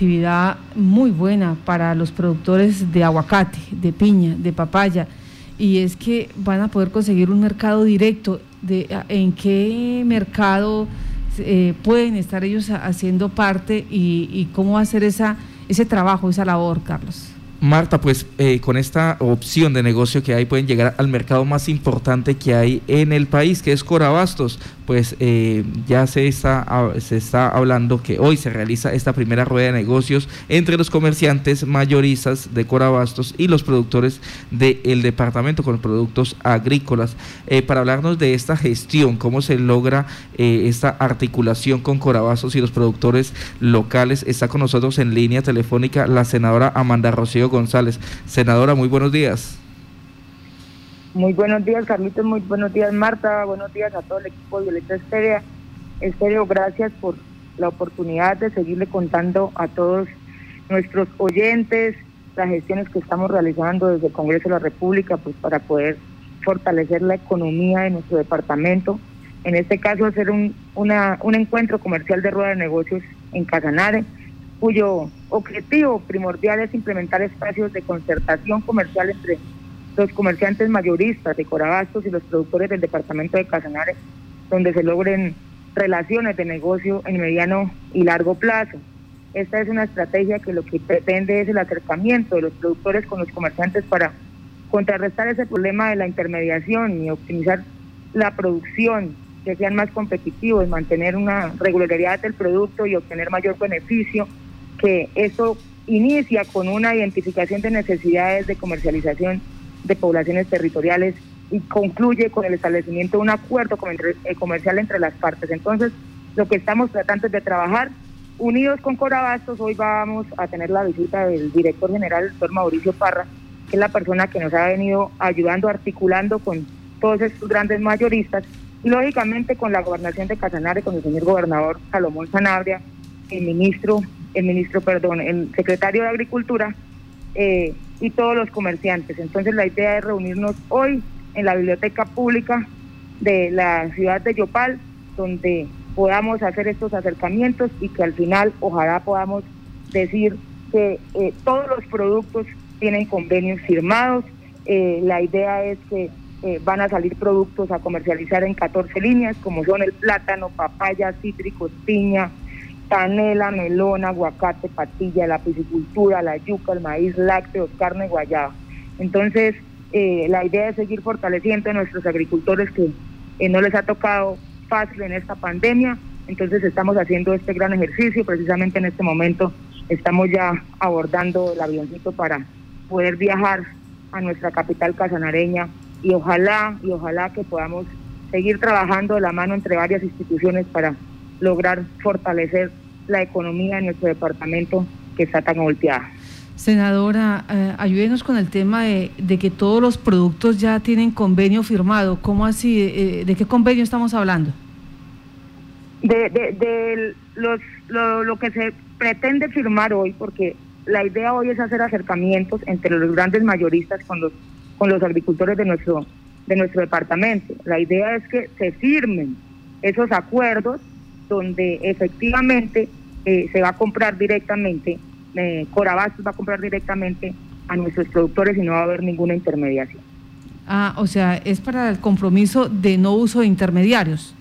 actividad muy buena para los productores de aguacate, de piña, de papaya, y es que van a poder conseguir un mercado directo. De, ¿En qué mercado eh, pueden estar ellos haciendo parte y, cómo hacer esa, ese trabajo, esa labor, Carlos? Marta, pues eh, con esta opción de negocio que hay pueden llegar al mercado más importante que hay en el país, que es Corabastos. Pues eh, ya se está, se está hablando que hoy se realiza esta primera rueda de negocios entre los comerciantes mayoristas de Corabastos y los productores del departamento con productos agrícolas. Eh, para hablarnos de esta gestión, cómo se logra esta articulación con Corabastos y los productores locales, está con nosotros en línea telefónica la senadora Amanda Rocío González. Senadora, muy buenos días. Muy buenos días, Carlitos. Muy buenos días, Marta. Buenos días a todo el equipo de Violeta Estéreo. Estéreo, gracias por la oportunidad de seguirle contando a todos nuestros oyentes las gestiones que estamos realizando desde el Congreso de la República pues para poder fortalecer la economía de nuestro departamento. En este caso, hacer un, una, un encuentro comercial de rueda de negocios en Casanare cuyo objetivo primordial es implementar espacios de concertación comercial entre los comerciantes mayoristas de Corabastos y los productores del departamento de Casanare, donde se logren relaciones de negocio en mediano y largo plazo. Esta es una estrategia que lo que pretende es el acercamiento de los productores con los comerciantes para contrarrestar ese problema de la intermediación y optimizar la producción, que sean más competitivos, mantener una regularidad del producto y obtener mayor beneficio que eso inicia con una identificación de necesidades de comercialización de poblaciones territoriales y concluye con el establecimiento de un acuerdo eh, comercial entre las partes. Entonces, lo que estamos tratando es de trabajar unidos con Corabastos. Hoy vamos a tener la visita del director general, el doctor Mauricio Parra, que es la persona que nos ha venido ayudando, articulando con todos estos grandes mayoristas lógicamente con la gobernación de Casanare, con el señor gobernador Salomón Sanabria, el ministro el ministro, perdón, el secretario de Agricultura eh, y todos los comerciantes. Entonces la idea es reunirnos hoy en la biblioteca pública de la ciudad de Yopal, donde podamos hacer estos acercamientos y que al final ojalá podamos decir que eh, todos los productos tienen convenios firmados. Eh, la idea es que van a salir productos a comercializar en 14 líneas, como son el plátano, papaya, cítricos, piña, panela, melón, aguacate, patilla, la piscicultura, la yuca, el maíz, lácteos, carne, guayaba. Entonces, eh, la idea es seguir fortaleciendo a nuestros agricultores que eh, no les ha tocado fácil en esta pandemia. Entonces, estamos haciendo este gran ejercicio. Precisamente en este momento estamos ya abordando el avioncito para poder viajar a nuestra capital casanareña y ojalá, y ojalá que podamos seguir trabajando de la mano entre varias instituciones para lograr fortalecer la economía de nuestro departamento que está tan volteada. Senadora, eh, ayúdenos con el tema de, que todos los productos ya tienen convenio firmado. ¿Cómo así? Eh, ¿De qué convenio estamos hablando? De, los, lo, que se pretende firmar hoy, porque la idea hoy es hacer acercamientos entre los grandes mayoristas con los, con los agricultores de nuestro, de nuestro departamento. La idea es que se firmen esos acuerdos donde efectivamente eh, se va a comprar directamente, eh, Corabastos va a comprar directamente a nuestros productores y no va a haber ninguna intermediación. Ah, o sea, es para el compromiso de no uso de intermediarios.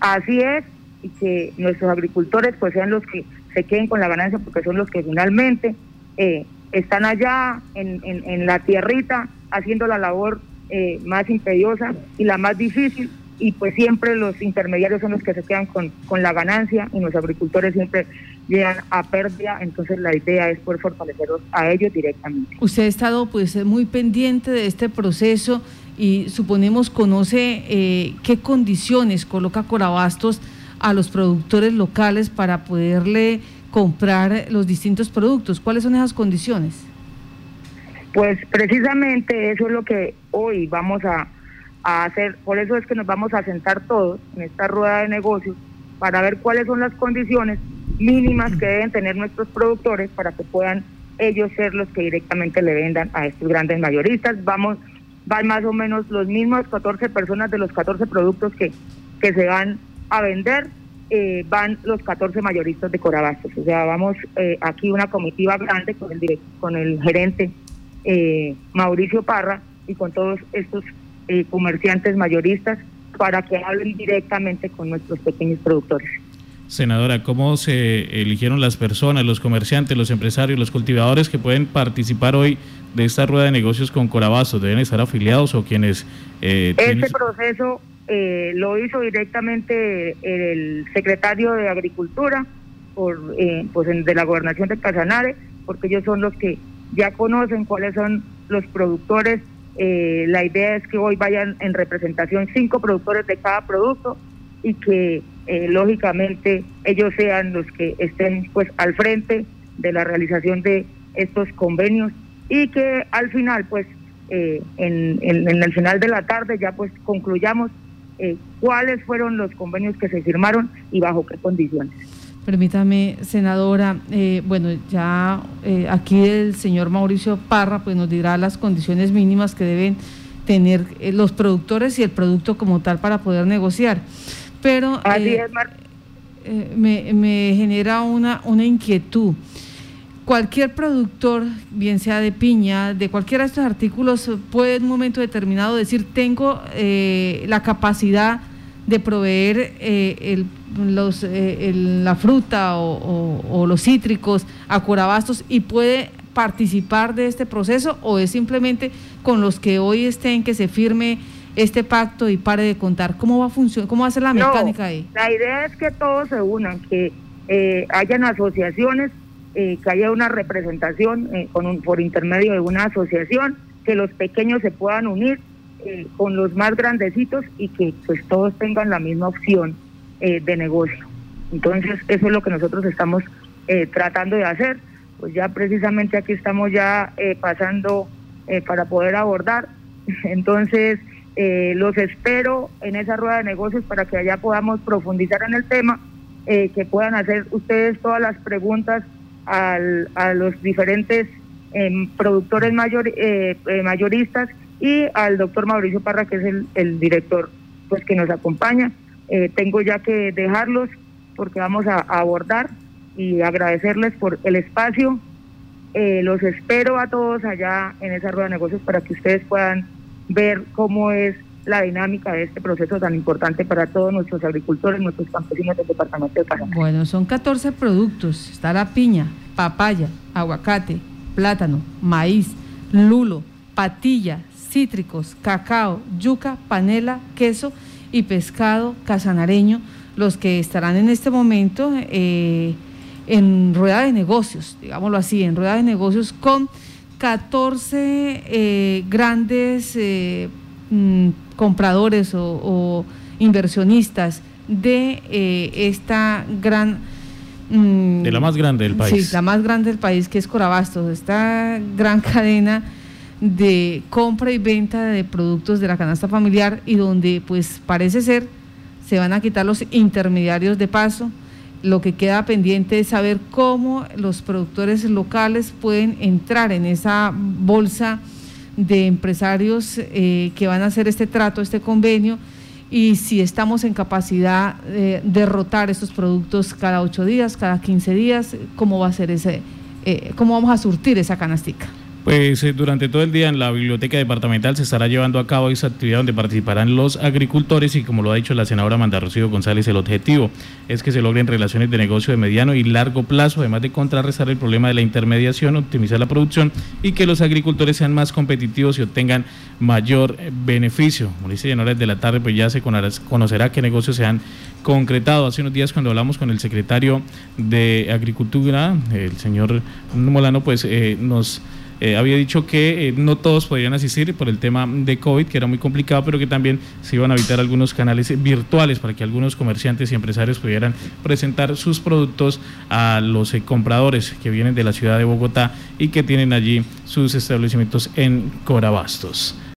Así es, y que nuestros agricultores pues sean los que se queden con la ganancia porque son los que finalmente eh, están allá en, en, la tierrita haciendo la labor eh, más imperiosa y la más difícil y pues siempre los intermediarios son los que se quedan con, con la ganancia y los agricultores siempre llegan a pérdida, entonces la idea es poder fortalecerlos a ellos directamente. Usted ha estado pues muy pendiente de este proceso y suponemos conoce eh, qué condiciones coloca Corabastos a los productores locales para poderle comprar los distintos productos. ¿Cuáles son esas condiciones? Pues precisamente eso es lo que hoy vamos a a hacer, por eso es que nos vamos a sentar todos en esta rueda de negocios para ver cuáles son las condiciones mínimas que deben tener nuestros productores para que puedan ellos ser los que directamente le vendan a estos grandes mayoristas. Vamos, van más o menos los mismos 14 personas de los 14 productos que, que se van a vender eh, van los 14 mayoristas de Corabastos. O sea, vamos eh, aquí una comitiva grande con el, con el gerente eh, Mauricio Parra y con todos estos comerciantes mayoristas para que hablen directamente con nuestros pequeños productores. Senadora, ¿cómo se eligieron las personas, los comerciantes, los empresarios, los cultivadores que pueden participar hoy de esta rueda de negocios con Corabastos? ¿Deben estar afiliados o quienes... este proceso eh, lo hizo directamente el secretario de Agricultura por, eh, pues de la gobernación de Casanare, porque ellos son los que ya conocen cuáles son los productores. Eh, la idea es que hoy vayan en representación cinco productores de cada producto y que lógicamente ellos sean los que estén pues al frente de la realización de estos convenios y que al final pues en, en el final de la tarde ya pues concluyamos eh, cuáles fueron los convenios que se firmaron y bajo qué condiciones. Permítame, senadora, eh, bueno, ya eh, aquí el señor Mauricio Parra pues nos dirá las condiciones mínimas que deben tener los productores y el producto como tal para poder negociar. Pero me, me genera una, una inquietud cualquier productor, bien sea de piña, de cualquiera de estos artículos, puede en un momento determinado decir, tengo eh, la capacidad de proveer eh, los, eh, la fruta o, los cítricos a Corabastos y puede participar de este proceso o es simplemente con los que hoy estén que se firme este pacto y pare de contar? ¿Cómo va a funcionar? ¿Cómo va a ser la mecánica ahí? La idea es que todos se unan, que hayan asociaciones eh, que haya una representación eh, con por intermedio de una asociación, que los pequeños se puedan unir eh, con los más grandecitos y que pues todos tengan la misma opción de negocio. Entonces eso es lo que nosotros estamos tratando de hacer. Pues ya precisamente aquí estamos ya pasando para poder abordar. Entonces los espero en esa rueda de negocios para que allá podamos profundizar en el tema, que puedan hacer ustedes todas las preguntas al, a los diferentes em, productores mayor, eh, eh, mayoristas y al doctor Mauricio Parra, que es el, el director pues que nos acompaña. Eh, tengo ya que dejarlos porque vamos a, abordar y agradecerles por el espacio. los espero a todos allá en esa rueda de negocios para que ustedes puedan ver cómo es la dinámica de este proceso tan importante para todos nuestros agricultores, nuestros campesinos del departamento de Paraná. Bueno, son 14 productos. Está la piña, papaya, aguacate, plátano, maíz, lulo, patilla, cítricos, cacao, yuca, panela, queso y pescado casanareño, los que estarán en este momento eh, en rueda de negocios, digámoslo así, en rueda de negocios con 14 eh, grandes eh, mm, compradores o, inversionistas de esta gran... Mm, de la más grande del país. Sí, la más grande del país, que es Corabastos, esta gran cadena de compra y venta de productos de la canasta familiar y donde pues parece ser se van a quitar los intermediarios de paso. Lo que queda pendiente es saber cómo los productores locales pueden entrar en esa bolsa de empresarios eh, que van a hacer este trato, este convenio, y si estamos en capacidad de derrotar estos productos cada ocho días, cada 15 días, cómo va a ser ese, eh, cómo vamos a surtir esa canastica. Pues eh, durante todo el día en la biblioteca departamental se estará llevando a cabo esa actividad donde participarán los agricultores y como lo ha dicho la senadora Manda Rocío González, el objetivo es que se logren relaciones de negocio de mediano y largo plazo, además de contrarrestar el problema de la intermediación, optimizar la producción y que los agricultores sean más competitivos y obtengan mayor eh, beneficio. Como en horas de la tarde, pues ya se conocerá qué negocios se han concretado. Hace unos días cuando hablamos con el secretario de Agricultura, el señor Molano, pues eh, nos eh, había dicho que eh, no todos podían asistir por el tema de COVID, que era muy complicado, pero que también se iban a evitar algunos canales virtuales para que algunos comerciantes y empresarios pudieran presentar sus productos a los eh, compradores que vienen de la ciudad de Bogotá y que tienen allí sus establecimientos en Corabastos.